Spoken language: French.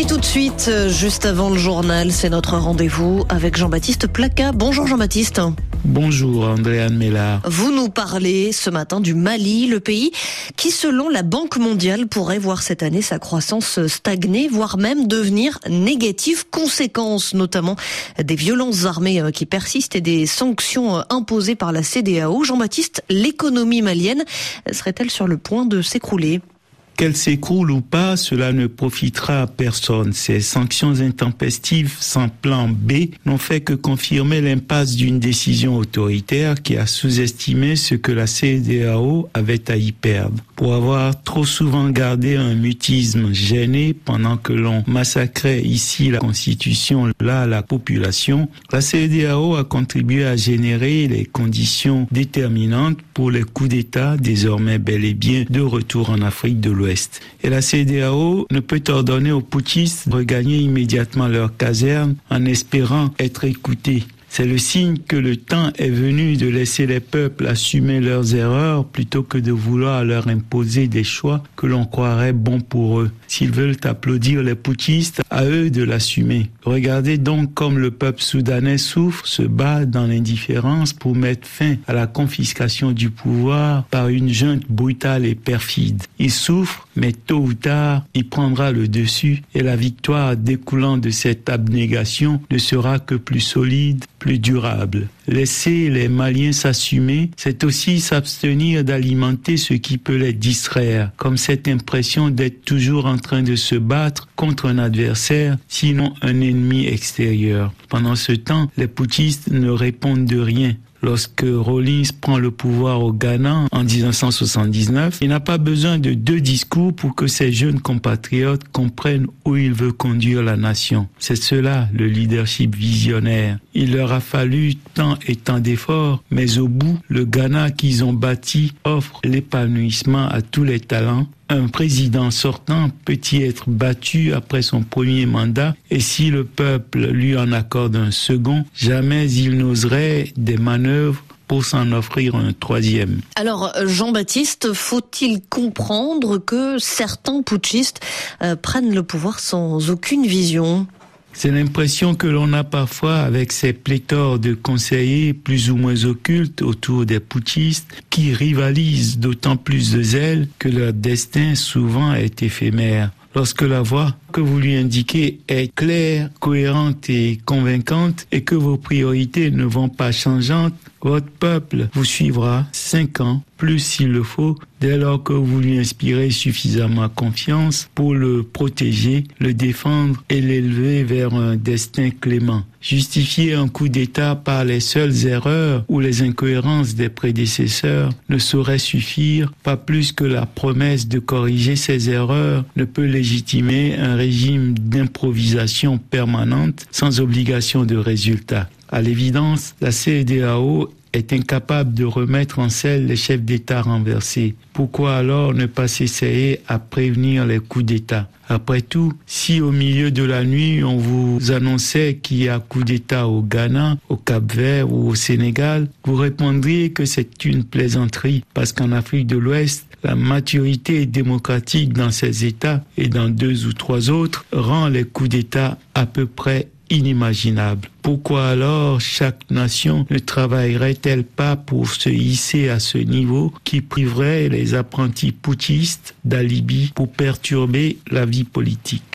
Et tout de suite, euh, juste avant le journal, c'est notre rendez-vous avec Jean-Baptiste Placa. Bonjour Jean-Baptiste. Bonjour Andréane Mella. Vous nous parlez ce matin du Mali, le pays qui, selon la Banque mondiale, pourrait voir cette année sa croissance stagner, voire même devenir négative. Conséquence notamment des violences armées euh, qui persistent et des sanctions euh, imposées par la CDAO. Jean-Baptiste, l'économie malienne serait-elle sur le point de s'écrouler? Qu'elle s'écroule ou pas, cela ne profitera à personne. Ces sanctions intempestives sans plan B n'ont fait que confirmer l'impasse d'une décision autoritaire qui a sous-estimé ce que la CDAO avait à y perdre. Pour avoir trop souvent gardé un mutisme gêné pendant que l'on massacrait ici la Constitution, là la population, la CDAO a contribué à générer les conditions déterminantes pour les coups d'État désormais bel et bien de retour en Afrique de l'Ouest. Et la CDAO ne peut ordonner aux putschistes de regagner immédiatement leur caserne en espérant être écoutés. C'est le signe que le temps est venu de laisser les peuples assumer leurs erreurs plutôt que de vouloir leur imposer des choix que l'on croirait bons pour eux. S'ils veulent applaudir les putschistes, à eux de l'assumer. Regardez donc comme le peuple soudanais souffre, se bat dans l'indifférence pour mettre fin à la confiscation du pouvoir par une junte brutale et perfide. Il souffre, mais tôt ou tard, il prendra le dessus et la victoire découlant de cette abnégation ne sera que plus solide, plus durable. Laisser les Maliens s'assumer, c'est aussi s'abstenir d'alimenter ce qui peut les distraire, comme cette impression d'être toujours en train de se battre contre un adversaire, sinon un ennemi extérieur. Pendant ce temps, les putschistes ne répondent de rien lorsque Rawlings prend le pouvoir au Ghana en 1979, il n'a pas besoin de deux discours pour que ses jeunes compatriotes comprennent où il veut conduire la nation. C'est cela le leadership visionnaire. Il leur a fallu tant et tant d'efforts, mais au bout, le Ghana qu'ils ont bâti offre l'épanouissement à tous les talents un président sortant peut-il être battu après son premier mandat? Et si le peuple lui en accorde un second, jamais il n'oserait des manœuvres pour s'en offrir un troisième. Alors, Jean-Baptiste, faut-il comprendre que certains putschistes euh, prennent le pouvoir sans aucune vision? C'est l'impression que l'on a parfois avec ces pléthores de conseillers plus ou moins occultes autour des putschistes qui rivalisent d'autant plus de zèle que leur destin souvent est éphémère. Lorsque la voix que vous lui indiquez est claire, cohérente et convaincante et que vos priorités ne vont pas changeantes, votre peuple vous suivra cinq ans, plus s'il le faut, dès lors que vous lui inspirez suffisamment confiance pour le protéger, le défendre et l'élever vers un destin clément. Justifier un coup d'État par les seules erreurs ou les incohérences des prédécesseurs ne saurait suffire, pas plus que la promesse de corriger ces erreurs ne peut légitimer un régime d'improvisation permanente sans obligation de résultat. À l'évidence, la CEDAO est incapable de remettre en selle les chefs d'État renversés. Pourquoi alors ne pas s'essayer à prévenir les coups d'État? Après tout, si au milieu de la nuit on vous annonçait qu'il y a coup d'État au Ghana, au Cap-Vert ou au Sénégal, vous répondriez que c'est une plaisanterie parce qu'en Afrique de l'Ouest, la maturité démocratique dans ces États et dans deux ou trois autres rend les coups d'État à peu près inimaginable. Pourquoi alors chaque nation ne travaillerait-elle pas pour se hisser à ce niveau qui priverait les apprentis poutistes d'alibi pour perturber la vie politique?